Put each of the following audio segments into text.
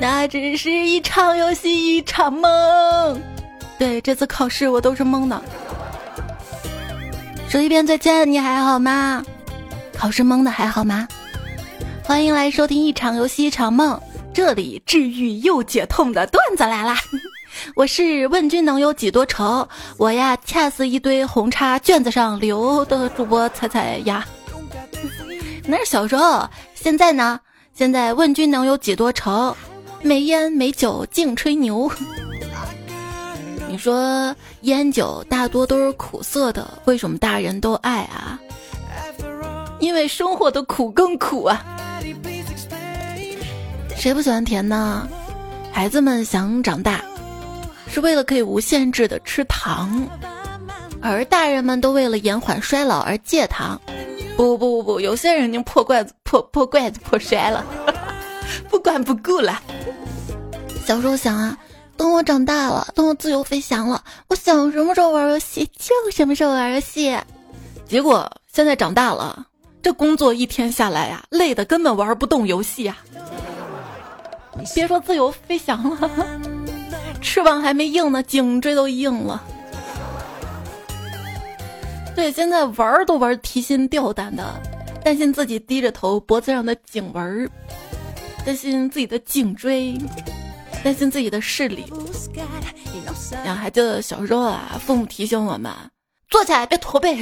那只是一场游戏，一场梦。对，这次考试我都是懵的。说一遍再见，你还好吗？考试懵的还好吗？欢迎来收听一场游戏一场梦，这里治愈又解痛的段子来啦！我是问君能有几多愁，我呀恰似一堆红叉卷子上留的主播彩彩呀。那是小时候，现在呢？现在问君能有几多愁？没烟没酒净吹牛。你说烟酒大多都是苦涩的，为什么大人都爱啊？因为生活的苦更苦啊！谁不喜欢甜呢？孩子们想长大，是为了可以无限制的吃糖，而大人们都为了延缓衰老而戒糖。不不不不，有些人已经破罐子破破罐子破摔了，不管不顾了。小时候想啊，等我长大了，等我自由飞翔了，我想什么时候玩游戏就什么时候玩游戏。结果现在长大了，这工作一天下来呀，累的根本玩不动游戏呀。别说自由飞翔了，翅膀还没硬呢，颈椎都硬了。对，现在玩都玩提心吊胆的，担心自己低着头脖子上的颈纹儿，担心自己的颈椎，担心自己的视力。然后，还记得小时候啊，父母提醒我们坐起来别驼背，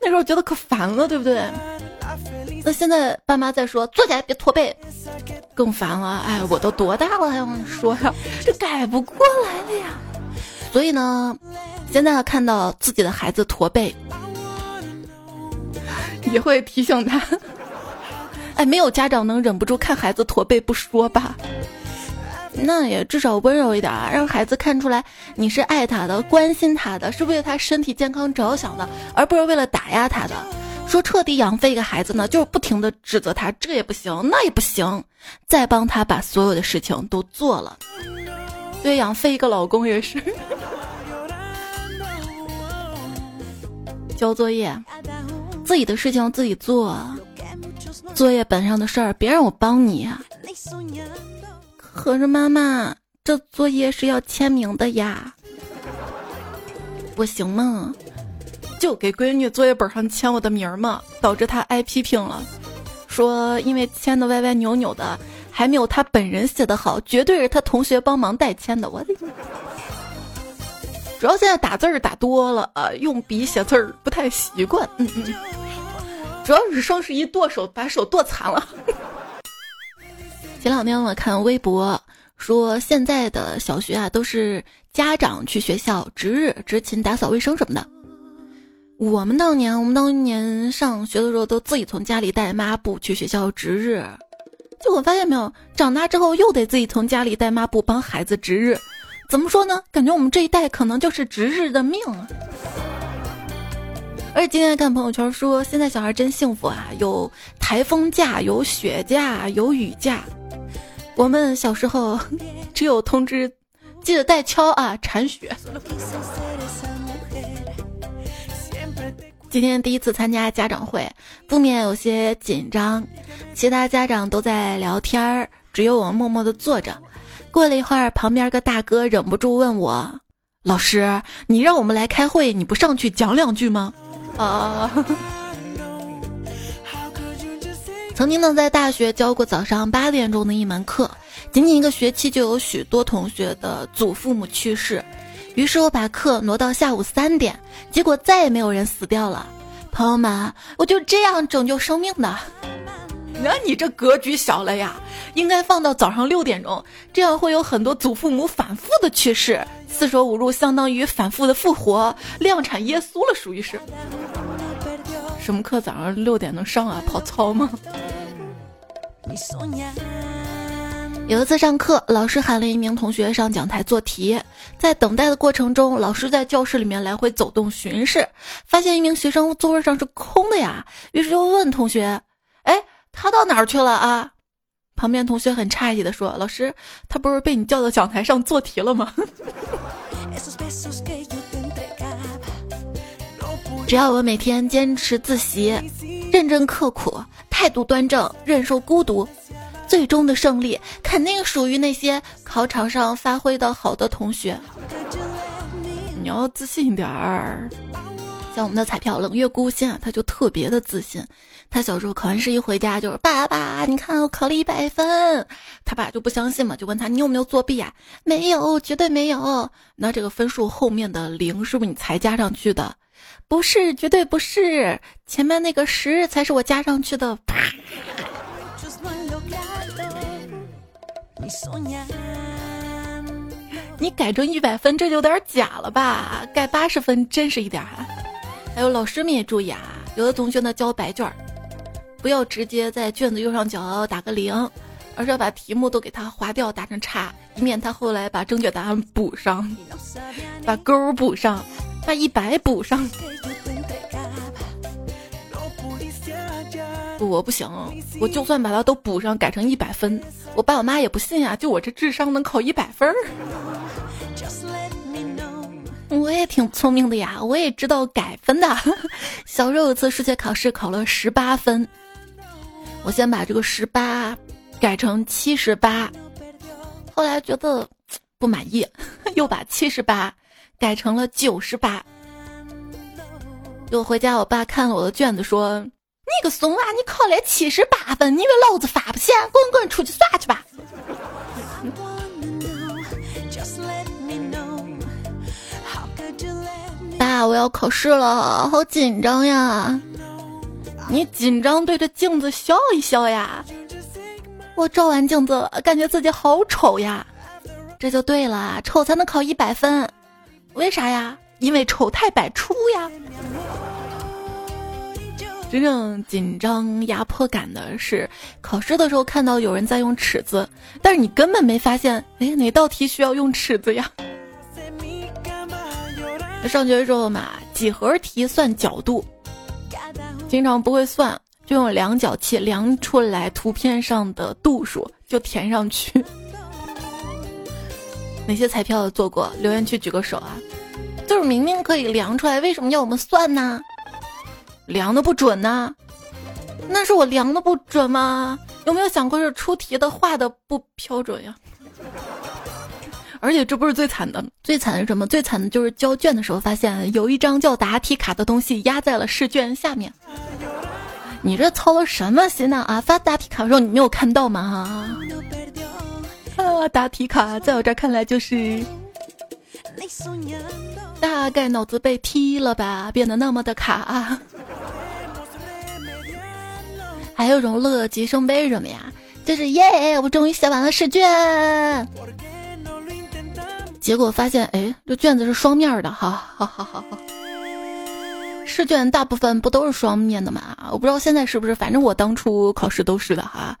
那时候觉得可烦了，对不对？那现在爸妈在说坐起来别驼背，更烦了。哎，我都多大了还用说呀？这改不过来了呀。所以呢，现在看到自己的孩子驼背，也会提醒他。哎，没有家长能忍不住看孩子驼背不说吧？那也至少温柔一点，啊让孩子看出来你是爱他的、关心他的，是为了他身体健康着想的，而不是为了打压他的。说彻底养废一个孩子呢，就是不停的指责他，这也不行，那也不行，再帮他把所有的事情都做了。对，养废一个老公也是。交作业，自己的事情自己做。作业本上的事儿，别让我帮你。可是妈妈，这作业是要签名的呀，不行吗？就给闺女作业本上签我的名儿嘛，导致她挨批评了，说因为签的歪歪扭扭的，还没有她本人写的好，绝对是她同学帮忙代签的。我的。主要现在打字儿打多了啊，用笔写字儿不太习惯。嗯嗯，主要是双十一剁手，把手剁残了。前两天我看微博说，现在的小学啊都是家长去学校值日执勤打扫卫生什么的。我们当年，我们当年上学的时候都自己从家里带抹布去学校值日。结果发现没有，长大之后又得自己从家里带抹布帮孩子值日。怎么说呢？感觉我们这一代可能就是值日的命！而且今天看朋友圈说，现在小孩真幸福啊，有台风假，有雪假，有雨假。我们小时候只有通知，记得带锹啊，铲雪。今天第一次参加家长会，不免有些紧张，其他家长都在聊天儿，只有我默默的坐着。过了一会儿，旁边个大哥忍不住问我：“老师，你让我们来开会，你不上去讲两句吗？”啊！曾经呢，在大学教过早上八点钟的一门课，仅仅一个学期就有许多同学的祖父母去世，于是我把课挪到下午三点，结果再也没有人死掉了。朋友们，我就这样拯救生命的。那你这格局小了呀！应该放到早上六点钟，这样会有很多祖父母反复的去世，四舍五入相当于反复的复活，量产耶稣了，属于是。什么课早上六点能上啊？跑操吗？有一次上课，老师喊了一名同学上讲台做题，在等待的过程中，老师在教室里面来回走动巡视，发现一名学生座位上是空的呀，于是就问同学：“哎，他到哪儿去了啊？”旁边同学很诧异的说：“老师，他不是被你叫到讲台上做题了吗？” 只要我每天坚持自习，认真刻苦，态度端正，忍受孤独，最终的胜利肯定属于那些考场上发挥的好的同学。你要自信点儿。像我们的彩票冷月孤星啊，他就特别的自信。他小时候考完试一回家就是爸爸，你看我考了一百分。他爸就不相信嘛，就问他你有没有作弊啊？没有，绝对没有。那这个分数后面的零是不是你才加上去的？不是，绝对不是。前面那个十才是我加上去的。啪！你改成一百分，这就有点假了吧？改八十分真实一点。还有老师们也注意啊，有的同学呢交白卷儿，不要直接在卷子右上角打个零，而是要把题目都给他划掉，打成叉，以免他后来把正确答案补上，把勾补上，把一百补上。我不行，我就算把它都补上，改成一百分，我爸我妈也不信啊，就我这智商能考一百分儿。我也挺聪明的呀，我也知道改分的。小时候有一次数学考试考了十八分，我先把这个十八改成七十八，后来觉得不满意，又把七十八改成了九十八。我回家，我爸看了我的卷子说：“你个怂娃，你考了七十八分，你以为老子发不现？滚滚出去耍去吧！”爸，我要考试了，好紧张呀！你紧张对着镜子笑一笑呀！我照完镜子，感觉自己好丑呀！这就对了，丑才能考一百分，为啥呀？因为丑态百出呀！真正紧张压迫感的是考试的时候看到有人在用尺子，但是你根本没发现，哎，哪道题需要用尺子呀？上学的时候嘛，几何题算角度，经常不会算，就用量角器量出来图片上的度数就填上去。哪些彩票做过？留言区举个手啊！就是明明可以量出来，为什么要我们算呢？量的不准呢？那是我量的不准吗？有没有想过是出题的画的不标准呀？而且这不是最惨的，最惨的是什么？最惨的就是交卷的时候发现有一张叫答题卡的东西压在了试卷下面。你这操了什么心呢？啊，发答题卡的时候你没有看到吗？啊，答题卡在我这看来就是大概脑子被踢了吧，变得那么的卡。啊还有种乐极生悲什么呀？就是耶，我终于写完了试卷。结果发现，哎，这卷子是双面的，哈，好好好好。试卷大部分不都是双面的嘛？我不知道现在是不是，反正我当初考试都是的哈。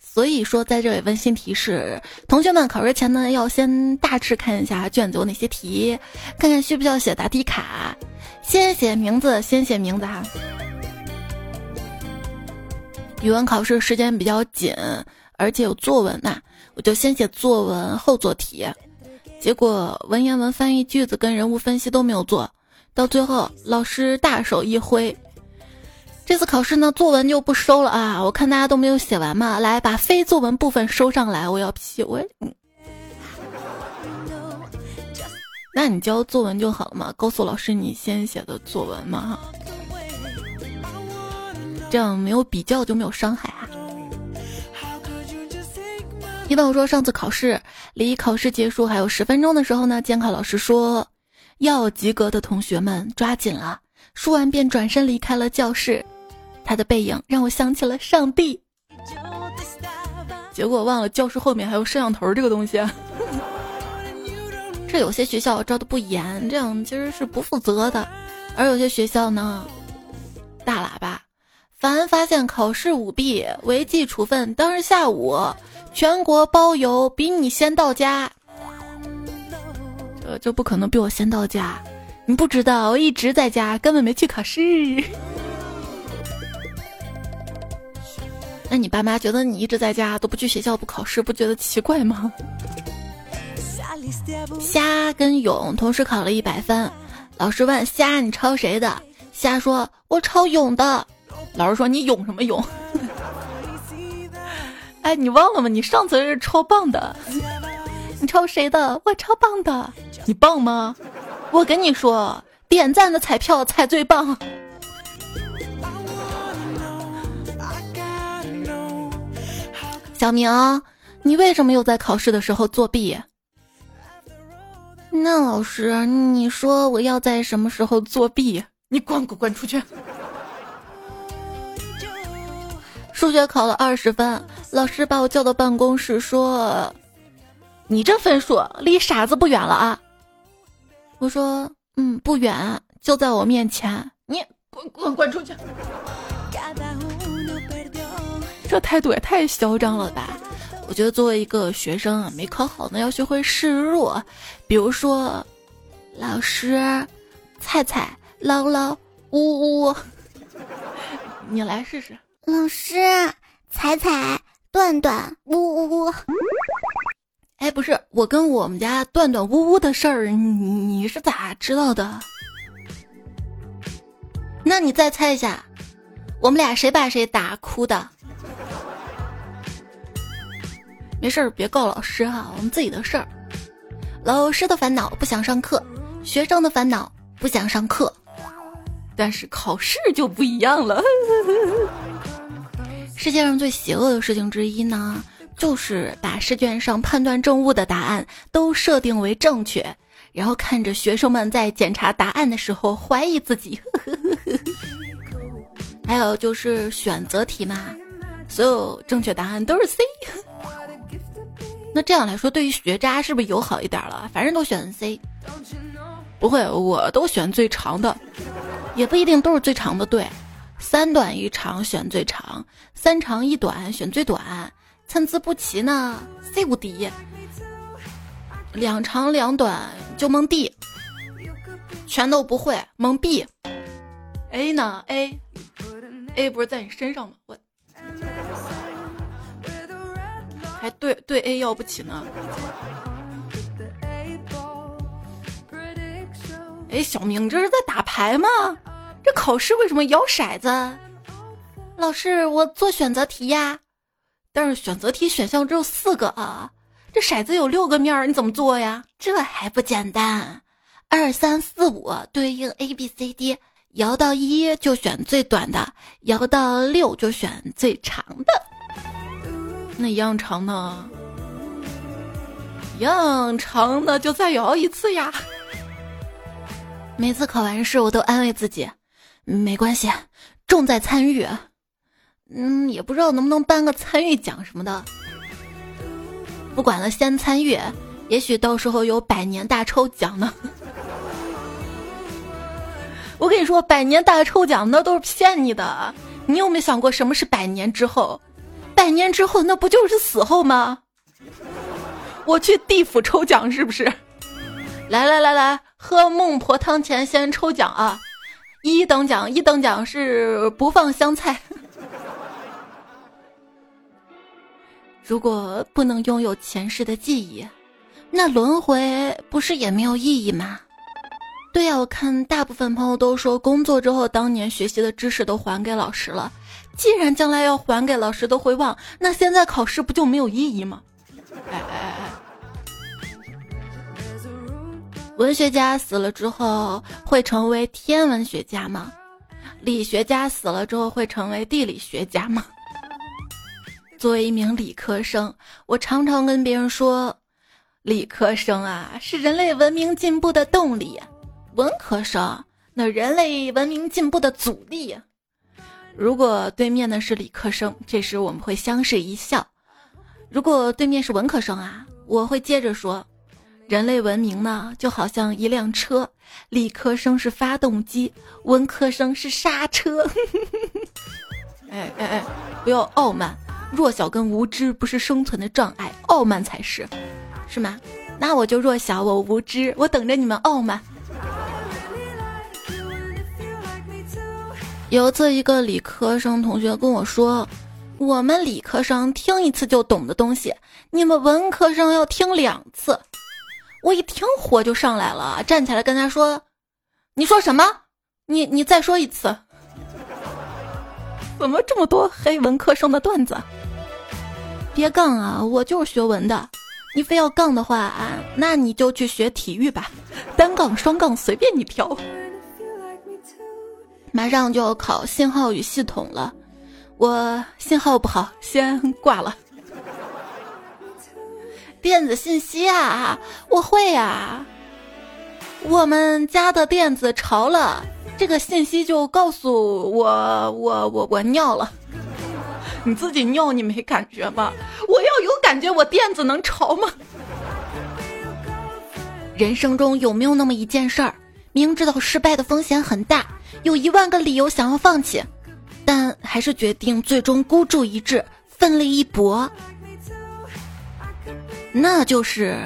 所以说，在这里温馨提示同学们，考试前呢要先大致看一下卷子有哪些题，看看需不需要写答题卡，先写名字，先写名字哈。语文考试时间比较紧，而且有作文呐，我就先写作文后做题。结果文言文翻译句子跟人物分析都没有做到，最后老师大手一挥，这次考试呢作文就不收了啊！我看大家都没有写完嘛，来把非作文部分收上来，我要批我。那你交作文就好了嘛，告诉老师你先写的作文嘛，这样没有比较就没有伤害啊。一朋友说，上次考试离考试结束还有十分钟的时候呢，监考老师说要及格的同学们抓紧了。说完便转身离开了教室，他的背影让我想起了上帝。结果忘了教室后面还有摄像头这个东西。啊这有些学校招的不严，这样其实是不负责的；而有些学校呢，大喇叭，凡发现考试舞弊，违纪处分当日下午。全国包邮，比你先到家，呃就不可能比我先到家。你不知道，我一直在家，根本没去考试。那你爸妈觉得你一直在家都不去学校不考试，不觉得奇怪吗？虾跟勇同时考了一百分，老师问虾你抄谁的？虾说：“我抄勇的。”老师说：“你勇什么勇？”哎，你忘了吗？你上次是超棒的。你抄谁的？我超棒的。你棒吗？我跟你说，点赞的彩票才最棒。小明，你为什么又在考试的时候作弊？那老师，你说我要在什么时候作弊？你滚滚滚出去！数学考了二十分，老师把我叫到办公室说：“你这分数离傻子不远了啊！”我说：“嗯，不远，就在我面前。”你滚滚滚出去！这态度也太嚣张了吧！我觉得作为一个学生啊，没考好呢，要学会示弱。比如说，老师，菜菜，唠唠，呜呜，你来试试。老师，彩彩，段段，呜呜呜。哎，不是，我跟我们家段段呜呜的事儿，你你是咋知道的？那你再猜一下，我们俩谁把谁打哭的？没事儿，别告老师哈，我们自己的事儿。老师的烦恼不想上课，学生的烦恼不想上课，但是考试就不一样了。世界上最邪恶的事情之一呢，就是把试卷上判断正误的答案都设定为正确，然后看着学生们在检查答案的时候怀疑自己。还有就是选择题嘛，所有正确答案都是 C。那这样来说，对于学渣是不是友好一点了？反正都选 C，不会，我都选最长的，也不一定都是最长的。对，三短一长选最长，三长一短选最短，参差不齐呢，C 无敌。两长两短就蒙 D，全都不会蒙 B。A 呢？A，A 不是在你身上吗？我。还对对 A 要不起呢。哎，小明你这是在打牌吗？这考试为什么摇骰子？老师，我做选择题呀，但是选择题选项只有四个啊，这骰子有六个面儿，你怎么做呀？这还不简单，二三四五对应 A B C D，摇到一就选最短的，摇到六就选最长的。那一样长呢？一样长的就再摇一次呀！每次考完试，我都安慰自己，没关系，重在参与。嗯，也不知道能不能颁个参与奖什么的。不管了，先参与，也许到时候有百年大抽奖呢。我跟你说，百年大抽奖那都是骗你的。你有没有想过，什么是百年之后？百年之后，那不就是死后吗？我去地府抽奖是不是？来来来来，喝孟婆汤前先抽奖啊！一等奖，一等奖是不放香菜。如果不能拥有前世的记忆，那轮回不是也没有意义吗？对呀，我看大部分朋友都说，工作之后当年学习的知识都还给老师了。既然将来要还给老师都会忘，那现在考试不就没有意义吗？哎哎哎！文学家死了之后会成为天文学家吗？理学家死了之后会成为地理学家吗？作为一名理科生，我常常跟别人说，理科生啊是人类文明进步的动力，文科生那人类文明进步的阻力。如果对面的是理科生，这时我们会相视一笑；如果对面是文科生啊，我会接着说：人类文明呢，就好像一辆车，理科生是发动机，文科生是刹车。哎哎哎，不要傲慢，弱小跟无知不是生存的障碍，傲慢才是，是吗？那我就弱小，我无知，我等着你们傲慢。有一次，一个理科生同学跟我说：“我们理科生听一次就懂的东西，你们文科生要听两次。”我一听火就上来了，站起来跟他说：“你说什么？你你再说一次？怎么这么多黑文科生的段子？别杠啊，我就是学文的。你非要杠的话啊，那你就去学体育吧，单杠、双杠随便你挑。马上就要考信号与系统了，我信号不好，先挂了。电子信息啊，我会呀。我们家的电子潮了，这个信息就告诉我，我我我尿了。你自己尿你没感觉吗？我要有感觉，我垫子能潮吗？人生中有没有那么一件事儿，明知道失败的风险很大，有一万个理由想要放弃，但还是决定最终孤注一掷，奋力一搏？那就是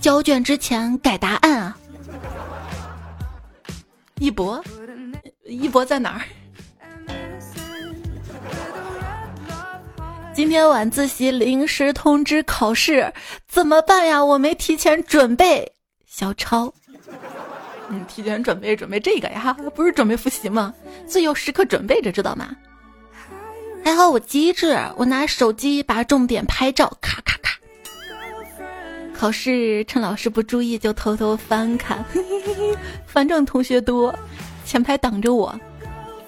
交卷之前改答案啊！一博，一博在哪儿？今天晚自习临时通知考试，怎么办呀？我没提前准备。小超，你提前准备准备这个呀？不是准备复习吗？最有时刻准备着，知道吗？还好我机智，我拿手机把重点拍照，咔咔咔。考试趁老师不注意就偷偷翻看，反正同学多，前排挡着我。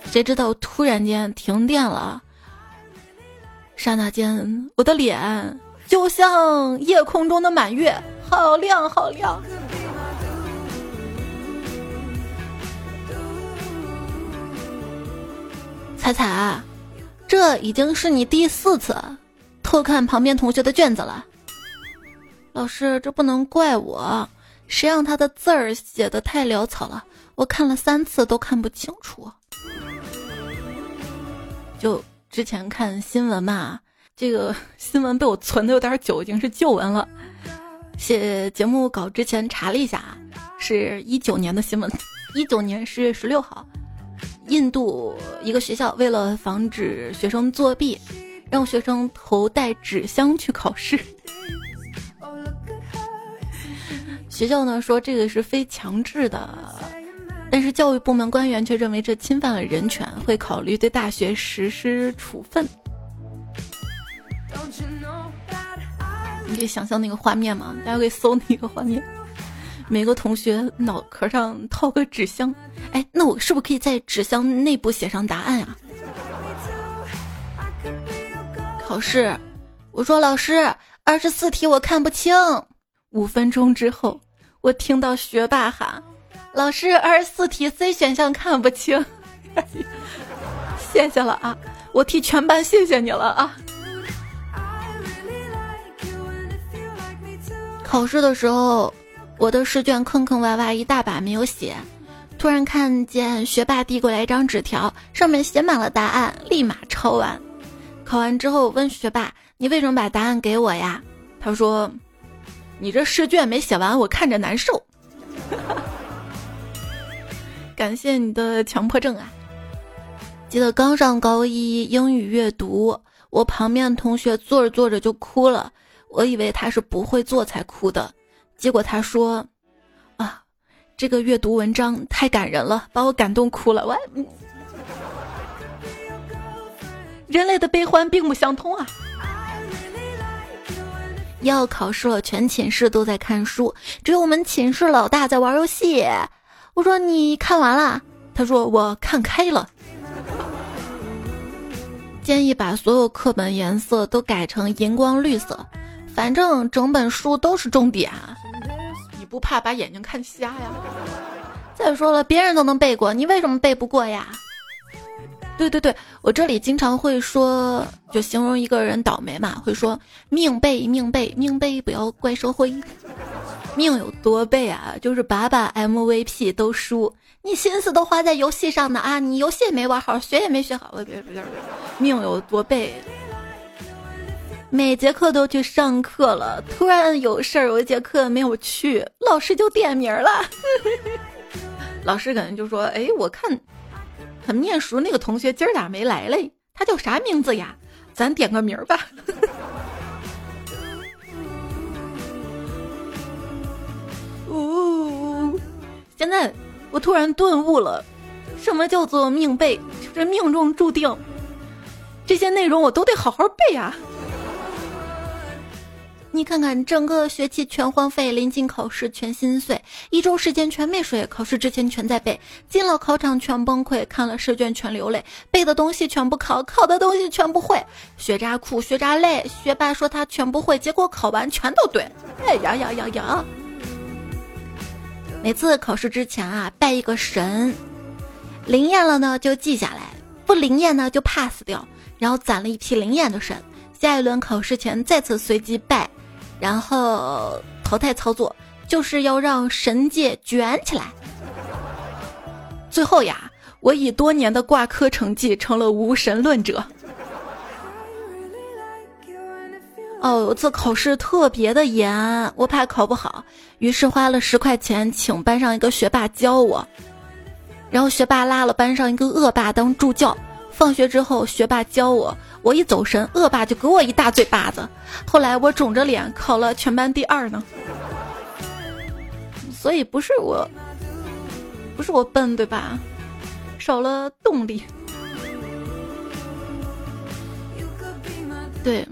谁知道突然间停电了，刹那间我的脸就像夜空中的满月，好亮好亮。彩彩，这已经是你第四次偷看旁边同学的卷子了。老师，这不能怪我，谁让他的字儿写的太潦草了，我看了三次都看不清楚。就之前看新闻嘛，这个 新闻被我存的有点久，已经是旧闻了。写节目稿之前查了一下，是一九年的新闻，一九年十月十六号，印度一个学校为了防止学生作弊，让学生头戴纸箱去考试。学校呢说这个是非强制的，但是教育部门官员却认为这侵犯了人权，会考虑对大学实施处分。你可以想象那个画面吗？大家可以搜那个画面，每个同学脑壳上套个纸箱，哎，那我是不是可以在纸箱内部写上答案啊？考试，我说老师，二十四题我看不清。五分钟之后。我听到学霸喊：“老师，二十四题 C 选项看不清。”谢谢了啊！我替全班谢谢你了啊！考试的时候，我的试卷坑坑洼洼一大把没有写，突然看见学霸递过来一张纸条，上面写满了答案，立马抄完。考完之后问学霸：“你为什么把答案给我呀？”他说。你这试卷没写完，我看着难受。感谢你的强迫症啊！记得刚上高一英语阅读，我旁边同学坐着坐着就哭了，我以为他是不会做才哭的，结果他说：“啊，这个阅读文章太感人了，把我感动哭了。”我，人类的悲欢并不相通啊。要考试了，全寝室都在看书，只有我们寝室老大在玩游戏。我说你看完了？他说我看开了。建议把所有课本颜色都改成荧光绿色，反正整本书都是重点。你不怕把眼睛看瞎呀？再说了，别人都能背过，你为什么背不过呀？对对对，我这里经常会说，就形容一个人倒霉嘛，会说命背命背命背，不要怪社会。命有多背啊？就是把把 MVP 都输，你心思都花在游戏上呢啊！你游戏也没玩好，学也没学好，别别别，命有多背？每节课都去上课了，突然有事儿，有一节课没有去，老师就点名了。老师可能就说：“哎，我看。”很面熟那个同学今儿咋没来嘞？他叫啥名字呀？咱点个名儿吧。呜！现在我突然顿悟了，什么叫做命背？就是命中注定，这些内容我都得好好背啊。你看看，整个学期全荒废，临近考试全心碎，一周时间全没睡，考试之前全在背，进了考场全崩溃，看了试卷全流泪，背的东西全部考，考的东西全不会，学渣苦，学渣累，学霸说他全不会，结果考完全都对。哎呀呀呀呀！每次考试之前啊，拜一个神，灵验了呢就记下来，不灵验呢就 pass 掉，然后攒了一批灵验的神，下一轮考试前再次随机拜。然后淘汰操作就是要让神界卷起来。最后呀，我以多年的挂科成绩成了无神论者。哦，有次考试特别的严，我怕考不好，于是花了十块钱请班上一个学霸教我。然后学霸拉了班上一个恶霸当助教。放学之后，学霸教我，我一走神，恶霸就给我一大嘴巴子。后来我肿着脸考了全班第二呢。所以不是我，不是我笨，对吧？少了动力。对，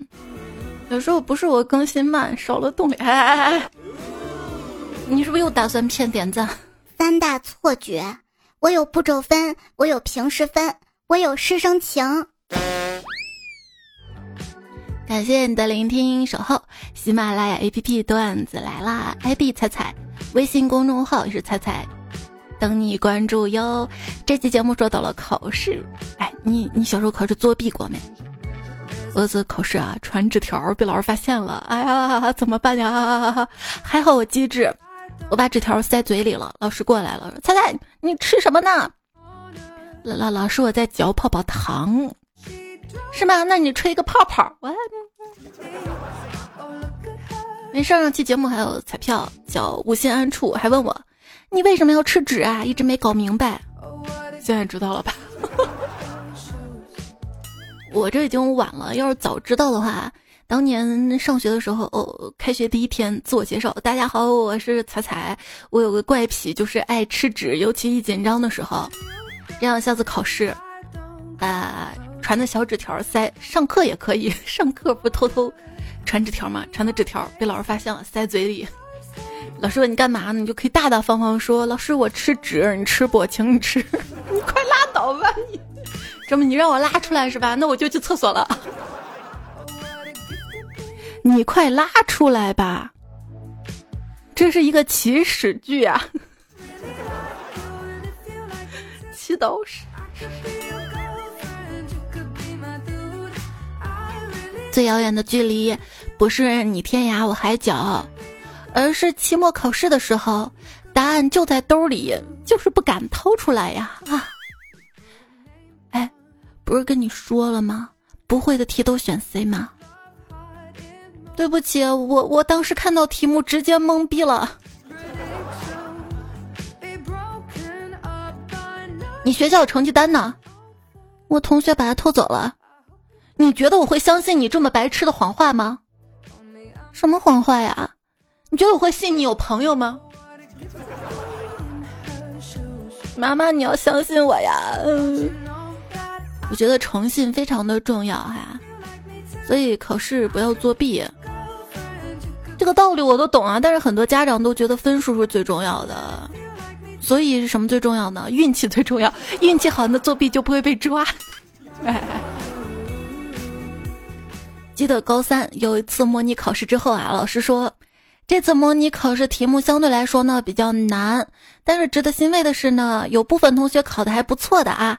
有时候不是我更新慢，少了动力。哎哎哎，你是不是又打算骗点赞？三大错觉，我有步骤分，我有平时分。我有师生情，感谢你的聆听守候。喜马拉雅 APP 段子来啦，ID 彩彩，微信公众号也是彩彩，等你关注哟。这期节目说到了考试，哎，你你小时候考试作弊过没？儿子考试啊，传纸条被老师发现了，哎呀，怎么办呀？还好我机智，我把纸条塞嘴里了。老师过来了，彩彩，你吃什么呢？老老老师，我在嚼泡泡糖，是吗？那你吹一个泡泡。我没事，上期节目还有彩票，叫无心安处，还问我你为什么要吃纸啊？一直没搞明白，现在知道了吧？我这已经晚了，要是早知道的话，当年上学的时候，哦，开学第一天自我介绍，大家好，我是彩彩，我有个怪癖，就是爱吃纸，尤其一紧张的时候。这样下次考试，啊，传的小纸条塞上课也可以，上课不偷偷传纸条吗？传的纸条被老师发现了，塞嘴里。老师问你干嘛呢？你就可以大大方方说：“老师，我吃纸，你吃不？请你吃。”你快拉倒吧你！这么你让我拉出来是吧？那我就去厕所了。你快拉出来吧！这是一个起始句啊。祈祷时，最遥远的距离，不是你天涯我海角，而是期末考试的时候，答案就在兜里，就是不敢掏出来呀！啊，哎，不是跟你说了吗？不会的题都选 C 吗？对不起，我我当时看到题目直接懵逼了。你学校有成绩单呢，我同学把它偷走了。你觉得我会相信你这么白痴的谎话吗？什么谎话呀？你觉得我会信你有朋友吗？妈妈，你要相信我呀！我觉得诚信非常的重要哈，所以考试不要作弊。这个道理我都懂啊，但是很多家长都觉得分数是最重要的。所以是什么最重要呢？运气最重要，运气好，那作弊就不会被抓。记得高三有一次模拟考试之后啊，老师说，这次模拟考试题目相对来说呢比较难，但是值得欣慰的是呢，有部分同学考的还不错的啊，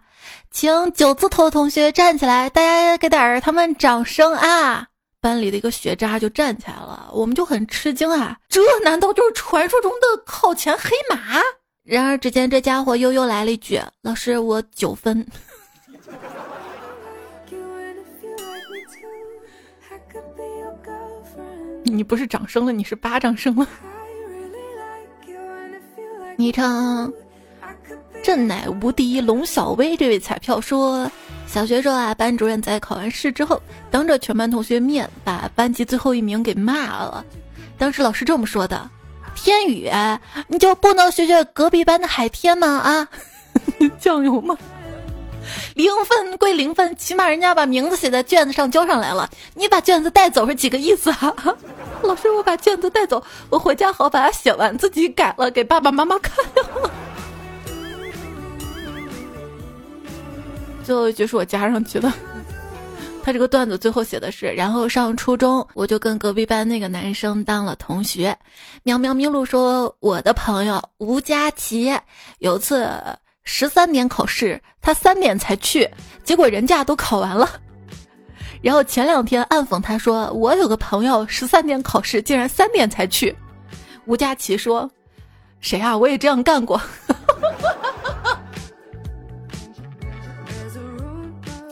请九字头的同学站起来，大家给点儿他们掌声啊！班里的一个学渣就站起来了，我们就很吃惊啊，这难道就是传说中的考前黑马？然而，只见这家伙悠悠来了一句：“老师，我九分。”你不是掌声了，你是巴掌声了。昵称“朕乃无敌龙小薇”这位彩票说，小学时候啊，班主任在考完试之后，当着全班同学面把班级最后一名给骂了。当时老师这么说的。天宇，你就不能学学隔壁班的海天吗？啊，酱油吗？零分归零分，起码人家把名字写在卷子上交上来了。你把卷子带走是几个意思啊？老师，我把卷子带走，我回家好把它写完，自己改了给爸爸妈妈看。最后一句是我加上去的。他这个段子最后写的是，然后上初中我就跟隔壁班那个男生当了同学。喵喵咪露说，我的朋友吴佳琪有次十三点考试，他三点才去，结果人家都考完了。然后前两天暗讽他说，我有个朋友十三点考试，竟然三点才去。吴佳琪说，谁啊？我也这样干过。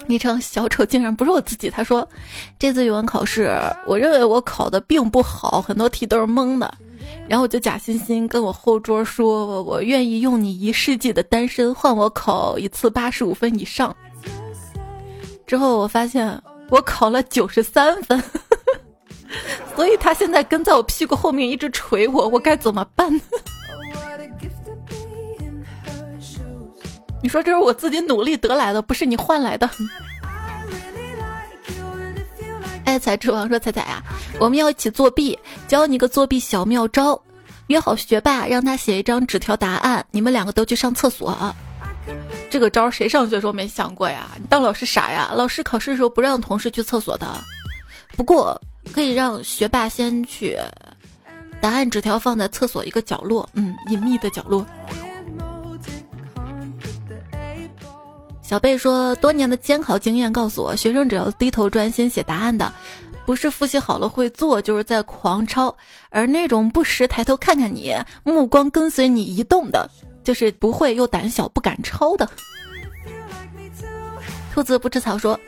昵称小丑竟然不是我自己。他说，这次语文考试，我认为我考的并不好，很多题都是蒙的。然后我就假惺惺跟我后桌说，我愿意用你一世纪的单身换我考一次八十五分以上。之后我发现我考了九十三分，所以他现在跟在我屁股后面一直捶我，我该怎么办？你说这是我自己努力得来的，不是你换来的。爱财之王说：“彩彩呀，我们要一起作弊，教你个作弊小妙招。约好学霸，让他写一张纸条答案，你们两个都去上厕所。这个招谁上学时候没想过呀？你当老师傻呀？老师考试的时候不让同事去厕所的。不过可以让学霸先去，答案纸条放在厕所一个角落，嗯，隐秘的角落。”小贝说：“多年的监考经验告诉我，学生只要低头专心写答案的，不是复习好了会做，就是在狂抄；而那种不时抬头看看你，目光跟随你移动的，就是不会又胆小不敢抄的。”兔子不吃草说：“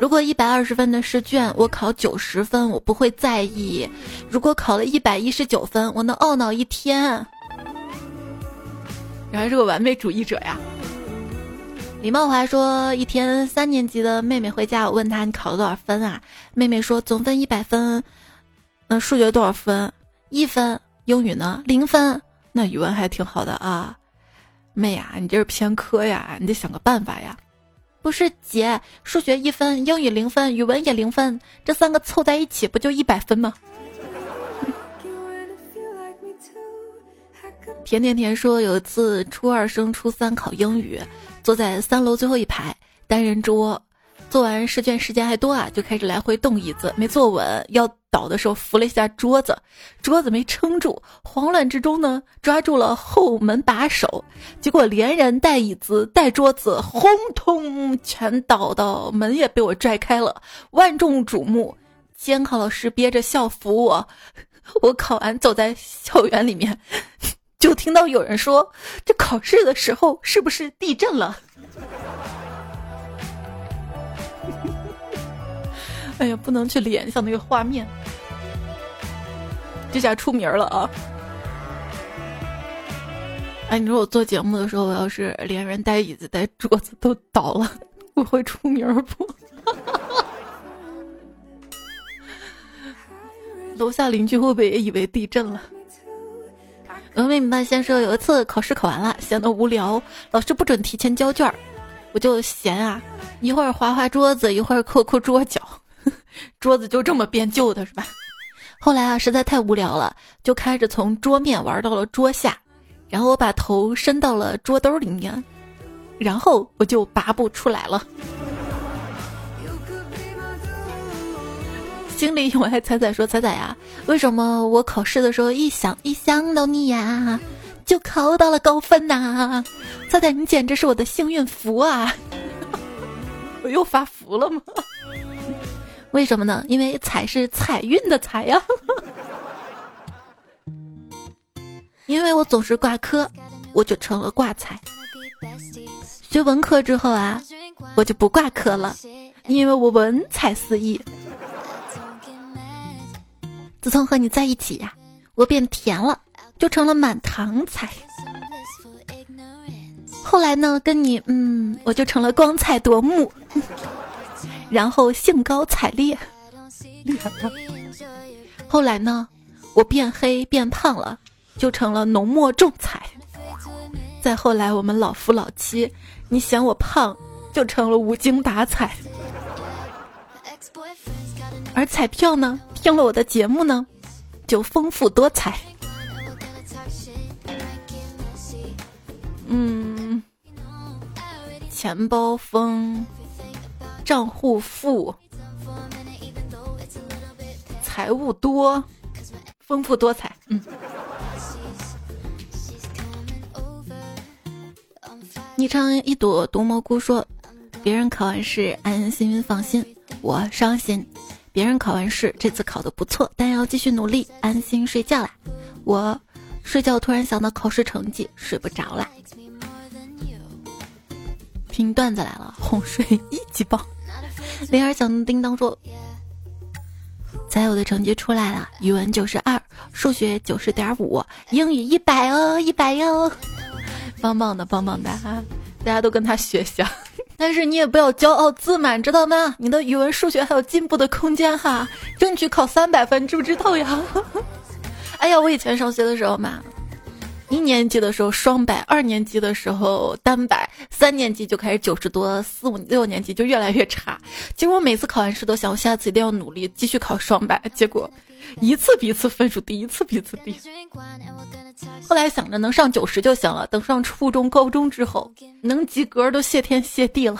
如果一百二十分的试卷我考九十分，我不会在意；如果考了一百一十九分，我能懊恼一天。”原来是个完美主义者呀！李茂华说：“一天，三年级的妹妹回家，我问她你考了多少分啊？妹妹说总分一百分，那数学多少分？一分。英语呢？零分。那语文还挺好的啊。妹呀，你这是偏科呀，你得想个办法呀。不是姐，数学一分，英语零分，语文也零分，这三个凑在一起不就一百分吗？” 甜甜甜说：“有一次初二升初三考英语。”坐在三楼最后一排单人桌，做完试卷时间还多啊，就开始来回动椅子，没坐稳，要倒的时候扶了一下桌子，桌子没撑住，慌乱之中呢，抓住了后门把手，结果连人带椅子带桌子轰通全倒到门也被我拽开了，万众瞩目，监考老师憋着笑扶我，我考完走在校园里面。就听到有人说：“这考试的时候是不是地震了？” 哎呀，不能去联想那个画面。这下出名了啊！哎，你说我做节目的时候，我要是连人带椅子带桌子都倒了，我会出名不？楼下邻居会不会也以为地震了？峨眉米饭先生有一次考试考完了，闲得无聊，老师不准提前交卷儿我就闲啊，一会儿划划桌子，一会儿抠抠桌角，桌子就这么变旧的是吧？后来啊，实在太无聊了，就开始从桌面玩到了桌下，然后我把头伸到了桌兜里面，然后我就拔不出来了。经理我爱彩彩说彩彩呀，为什么我考试的时候一想一想到你呀，就考到了高分呐？彩彩，你简直是我的幸运符啊！我又发福了吗？为什么呢？因为彩是彩运的彩呀。因为我总是挂科，我就成了挂彩。学文科之后啊，我就不挂科了，因为我文采四溢。自从和你在一起呀，我变甜了，就成了满堂彩。后来呢，跟你嗯，我就成了光彩夺目，然后兴高采烈，厉害了。后来呢，我变黑变胖了，就成了浓墨重彩。再后来，我们老夫老妻，你嫌我胖，就成了无精打采。而彩票呢，听了我的节目呢，就丰富多彩。嗯，钱包丰，账户富，财务多，丰富多彩。嗯。昵称一朵毒蘑菇说：“别人考完试安心放心，我伤心；别人考完试这次考的不错，但要继续努力，安心睡觉啦。我睡觉突然想到考试成绩，睡不着啦。听段子来了，哄睡一级棒。铃儿响叮当说：在我的成绩出来了，语文九十二，数学九十点五，英语一百哦，一百哟。”棒棒的，棒棒的哈！大家都跟他学习，但是你也不要骄傲自满，知道吗？你的语文、数学还有进步的空间哈，争取考三百分，知不知道呀？哎呀，我以前上学的时候嘛，一年级的时候双百，二年级的时候单百，三年级就开始九十多，四五六年级就越来越差。结果每次考完试都想，我下次一定要努力继续考双百，结果一次比一次分数低，一次比一次低。后来想着能上九十就行了，等上初中、高中之后能及格都谢天谢地了。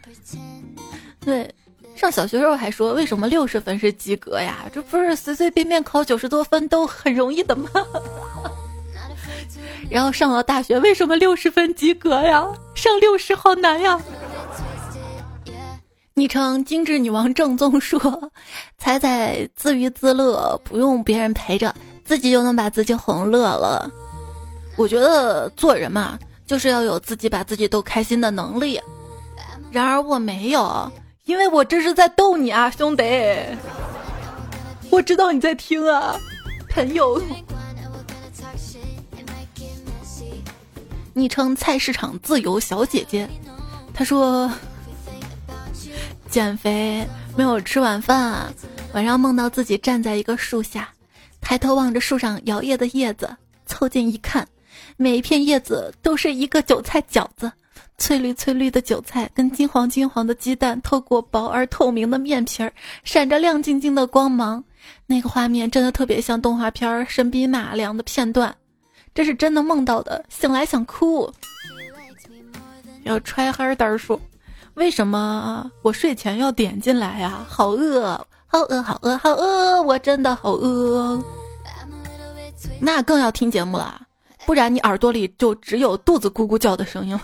对，上小学时候还说为什么六十分是及格呀？这不是随随便便考九十多分都很容易的吗？然后上了大学，为什么六十分及格呀？上六十好难呀！昵称精致女王正宗说：“彩彩自娱自乐，不用别人陪着。”自己就能把自己哄乐了，我觉得做人嘛，就是要有自己把自己逗开心的能力。然而我没有，因为我这是在逗你啊，兄弟！我知道你在听啊，朋友。昵称菜市场自由小姐姐，她说减肥没有吃晚饭啊，晚上梦到自己站在一个树下。抬头望着树上摇曳的叶子，凑近一看，每一片叶子都是一个韭菜饺子，翠绿翠绿的韭菜跟金黄金黄的鸡蛋，透过薄而透明的面皮儿，闪着亮晶晶的光芒。那个画面真的特别像动画片《神笔马良》的片段，这是真的梦到的，醒来想哭。要揣哈儿说，为什么我睡前要点进来呀？好饿。好饿，好饿，好饿！我真的好饿。那更要听节目了，不然你耳朵里就只有肚子咕咕叫的声音。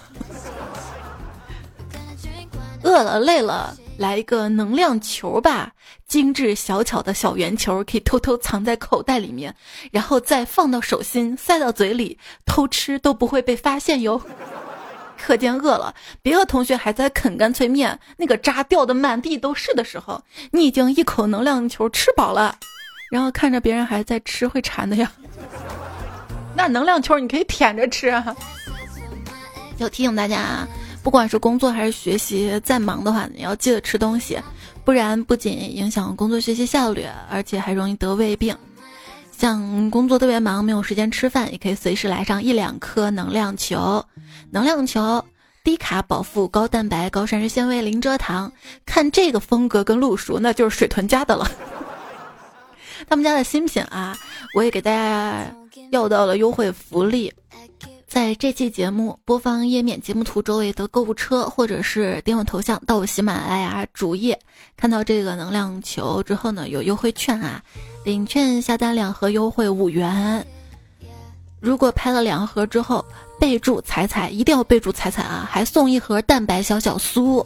饿了累了，来一个能量球吧，精致小巧的小圆球，可以偷偷藏在口袋里面，然后再放到手心，塞到嘴里，偷吃都不会被发现哟。课间饿了，别的同学还在啃干脆面，那个渣掉的满地都是的时候，你已经一口能量球吃饱了，然后看着别人还在吃，会馋的呀。那能量球你可以舔着吃啊。要提醒大家啊，不管是工作还是学习，再忙的话，你要记得吃东西，不然不仅影响工作学习效率，而且还容易得胃病。像工作特别忙，没有时间吃饭，也可以随时来上一两颗能量球。能量球，低卡饱腹、高蛋白、高膳食纤维、零蔗糖。看这个风格跟路数，那就是水豚家的了。他们家的新品啊，我也给大家要到了优惠福利。在这期节目播放页面节目图周围的购物车，或者是点我头像到我喜马拉雅主页，看到这个能量球之后呢，有优惠券啊，领券下单两盒优惠五元。如果拍了两盒之后，备注彩彩，一定要备注彩彩啊，还送一盒蛋白小小酥，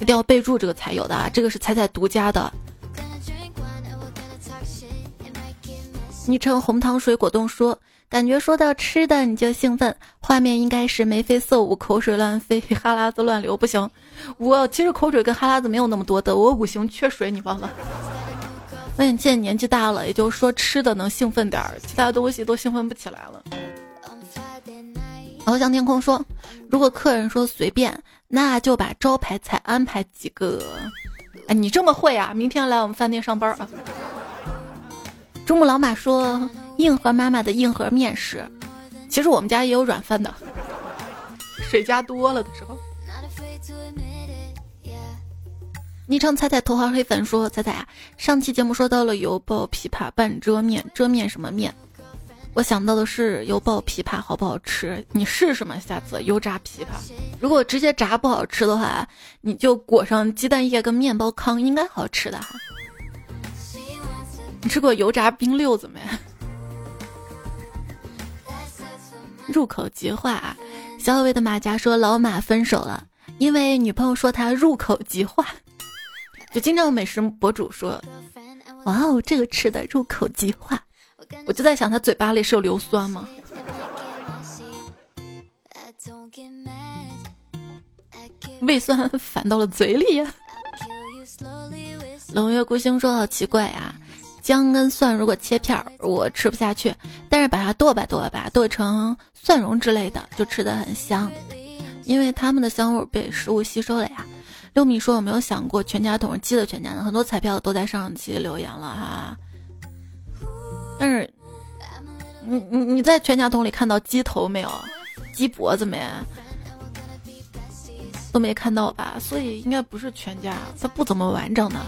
一定要备注这个才有的啊，这个是彩彩独家的。昵称红糖水果冻说。感觉说到吃的你就兴奋，画面应该是眉飞色舞、口水乱飞、哈喇子乱流。不行，我其实口水跟哈喇子没有那么多的，我五行缺水，你忘了？我现在年纪大了，也就是说吃的能兴奋点儿，其他东西都兴奋不起来了。翱翔天空说，如果客人说随便，那就把招牌菜安排几个。哎，你这么会啊？明天来我们饭店上班啊？珠穆朗玛说。硬核妈妈的硬核面食，其实我们家也有软饭的，水加多了的时候。昵称彩彩头号黑粉说：“彩彩啊，上期节目说到了油爆枇杷拌遮面，遮面什么面？我想到的是油爆枇杷好不好吃？你试试嘛，下次油炸枇杷。如果直接炸不好吃的话，你就裹上鸡蛋液跟面包糠，应该好吃的哈。你吃过油炸冰溜子没？入口即化啊！小伟的马甲说老马分手了，因为女朋友说他入口即化。”就经常有美食博主说：“哇哦，这个吃的入口即化。”我就在想，他嘴巴里是有硫酸吗？胃酸反到了嘴里呀！冷月孤星说：“好奇怪呀，姜跟蒜如果切片儿，我吃不下去，但是把它剁吧剁吧，剁成蒜蓉之类的，就吃的很香，因为它们的香味被食物吸收了呀。”六米说：“有没有想过全家桶是鸡的全家呢？很多彩票都在上期留言了哈。但是，你你你在全家桶里看到鸡头没有？鸡脖子没？都没看到吧？所以应该不是全家，它不怎么完整的。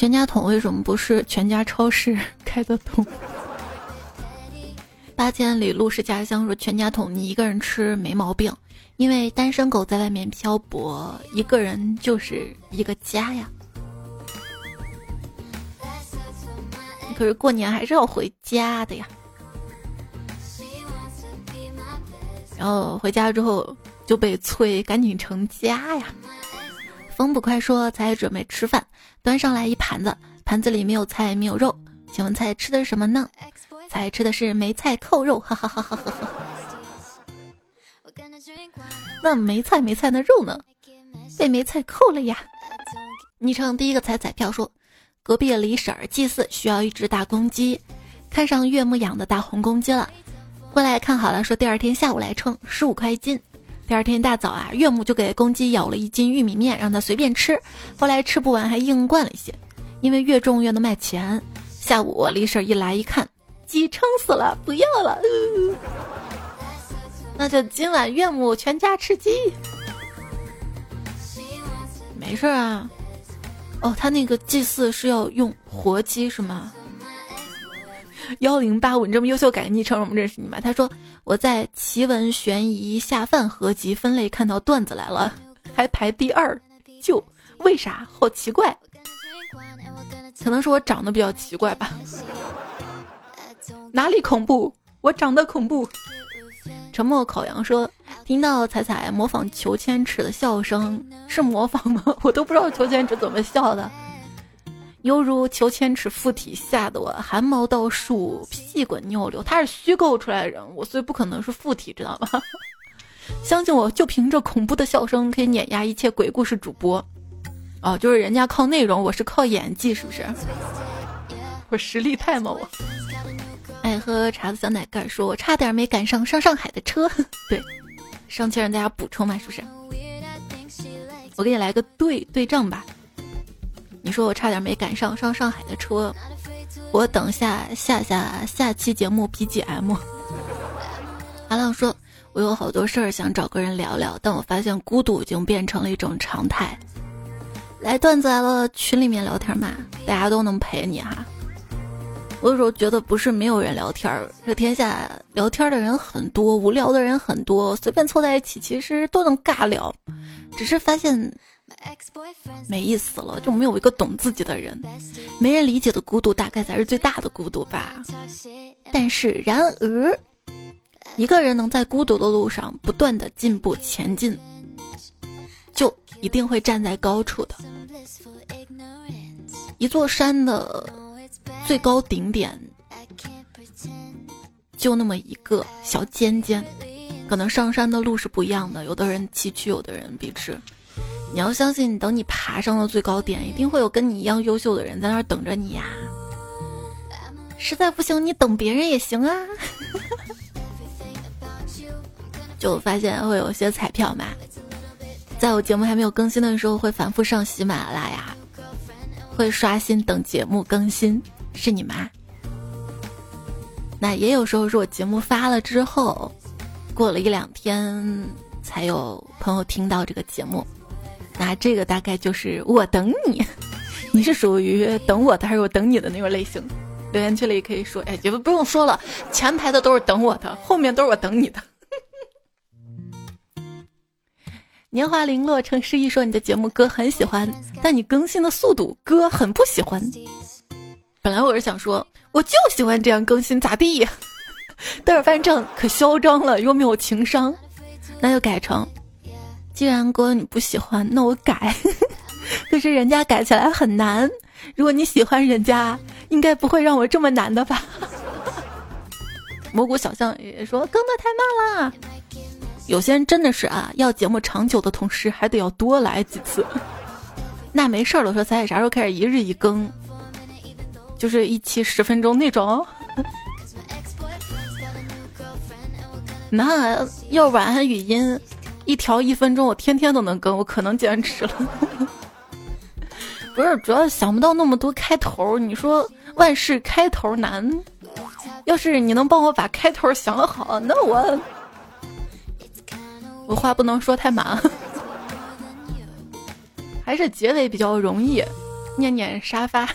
全家桶为什么不是全家超市 开的桶？”八千里路是家乡，说全家桶你一个人吃没毛病，因为单身狗在外面漂泊，一个人就是一个家呀。可是过年还是要回家的呀。然后回家之后就被催赶紧成家呀。风不快说才准备吃饭，端上来一盘子，盘子里没有菜没有肉，请问菜吃的是什么呢？才吃的是梅菜扣肉，哈哈哈哈哈哈。那梅菜梅菜的肉呢？被梅菜扣了呀。昵称第一个彩彩票说，隔壁李婶儿祭祀需要一只大公鸡，看上岳母养的大红公鸡了，过来看好了，说第二天下午来称，十五块一斤。第二天一大早啊，岳母就给公鸡舀了一斤玉米面，让他随便吃，后来吃不完还硬灌了一些，因为越重越能卖钱。下午李婶一来一看。鸡撑死了，不要了，那就今晚岳母全家吃鸡。没事啊，哦，他那个祭祀是要用活鸡是吗？幺零八五，你这么优秀，改个昵称，我们认识你吗？他说我在奇闻悬疑下饭合集分类看到段子来了，还排第二，就为啥？好奇怪，可能是我长得比较奇怪吧。哪里恐怖？我长得恐怖。沉默烤羊说：“听到彩彩模仿裘千尺的笑声，是模仿吗？我都不知道裘千尺怎么笑的，犹如裘千尺附体，吓得我汗毛倒竖，屁滚尿流。他是虚构出来的人物，所以不可能是附体，知道吗？相信我，就凭这恐怖的笑声，可以碾压一切鬼故事主播。哦，就是人家靠内容，我是靠演技，是不是？我实力派吗？我。”爱喝茶的小奶盖说：“我差点没赶上上上海的车。”对，上期让大家补充嘛，是不是？我给你来个对对账吧。你说我差点没赶上上上海的车，我等下下下下期节目 BGM。阿浪说：“我有好多事儿想找个人聊聊，但我发现孤独已经变成了一种常态。”来段子来了，群里面聊天嘛，大家都能陪你哈。我有时候觉得不是没有人聊天，这天下聊天的人很多，无聊的人很多，随便凑在一起其实都能尬聊，只是发现没意思了，就没有一个懂自己的人，没人理解的孤独大概才是最大的孤独吧。但是然而，一个人能在孤独的路上不断的进步前进，就一定会站在高处的。一座山的。最高顶点就那么一个小尖尖，可能上山的路是不一样的，有的人崎岖，有的人笔直。你要相信，等你爬上了最高点，一定会有跟你一样优秀的人在那儿等着你呀。实在不行，你等别人也行啊。就发现会有些彩票嘛，在我节目还没有更新的时候，会反复上喜马拉雅，会刷新等节目更新。是你妈。那也有时候是我节目发了之后，过了一两天才有朋友听到这个节目，那这个大概就是我等你，你是属于等我的还是我等你的那种类型？留言区里可以说，哎，就不用说了，前排的都是等我的，后面都是我等你的。年华零落，成诗意说你的节目哥很喜欢，但你更新的速度哥很不喜欢。本来我是想说，我就喜欢这样更新，咋地？但是发现这样可嚣张了，又没有情商，那就改成：既然哥你不喜欢，那我改。可是人家改起来很难，如果你喜欢人家，应该不会让我这么难的吧？蘑菇小象也说更的太慢了。有些人真的是啊，要节目长久的同时，还得要多来几次。那没事儿了，说咱俩啥时候开始一日一更？就是一期十分钟那种。那要晚安语音，一条一分钟，我天天都能更，我可能坚持了。不是，主要想不到那么多开头。你说万事开头难，要是你能帮我把开头想好，那我。我话不能说太满，还是结尾比较容易。念念沙发，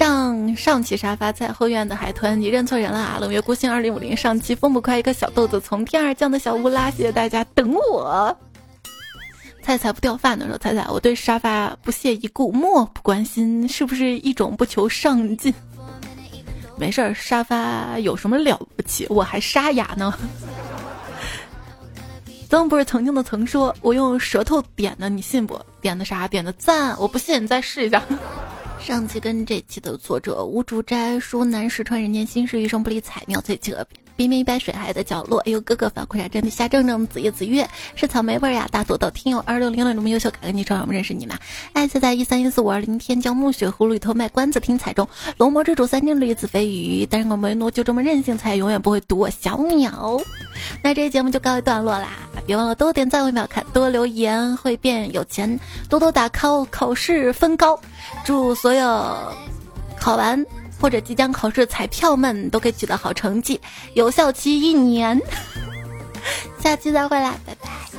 上上期沙发在后院的海豚，你认错人了啊！冷月孤星二零五零上期风不快，一个小豆子从天而降的小乌拉，谢谢大家等我。菜菜不掉饭的时候，菜菜我对沙发不屑一顾，漠不关心，是不是一种不求上进？没事儿，沙发有什么了不起？我还沙哑呢。曾不是曾经的曾说，我用舌头点的，你信不？点的啥？点的赞。我不信，你再试一下。上期跟这期的作者吴竹斋说：“南石川人间心事，一生不理彩，妙脆企鹅。”冰冰一杯水海的角落，哎呦哥哥反馈下真的夏正正子夜子月是草莓味呀，大朵朵听友二六零六这么优秀，感恩你知道我们认识你吗？爱在在一三一四五二零天将暮雪葫芦里头卖关子听彩中龙魔之主三金驴子飞鱼，但是我维诺就这么任性，才永远不会读我小鸟。那这期节目就告一段落啦，别忘了多点赞为秒看，多留言会变有钱，多多打 call 考试分高，祝所有考完。或者即将考试的彩票们都可以取得好成绩，有效期一年。下期再会啦，拜拜。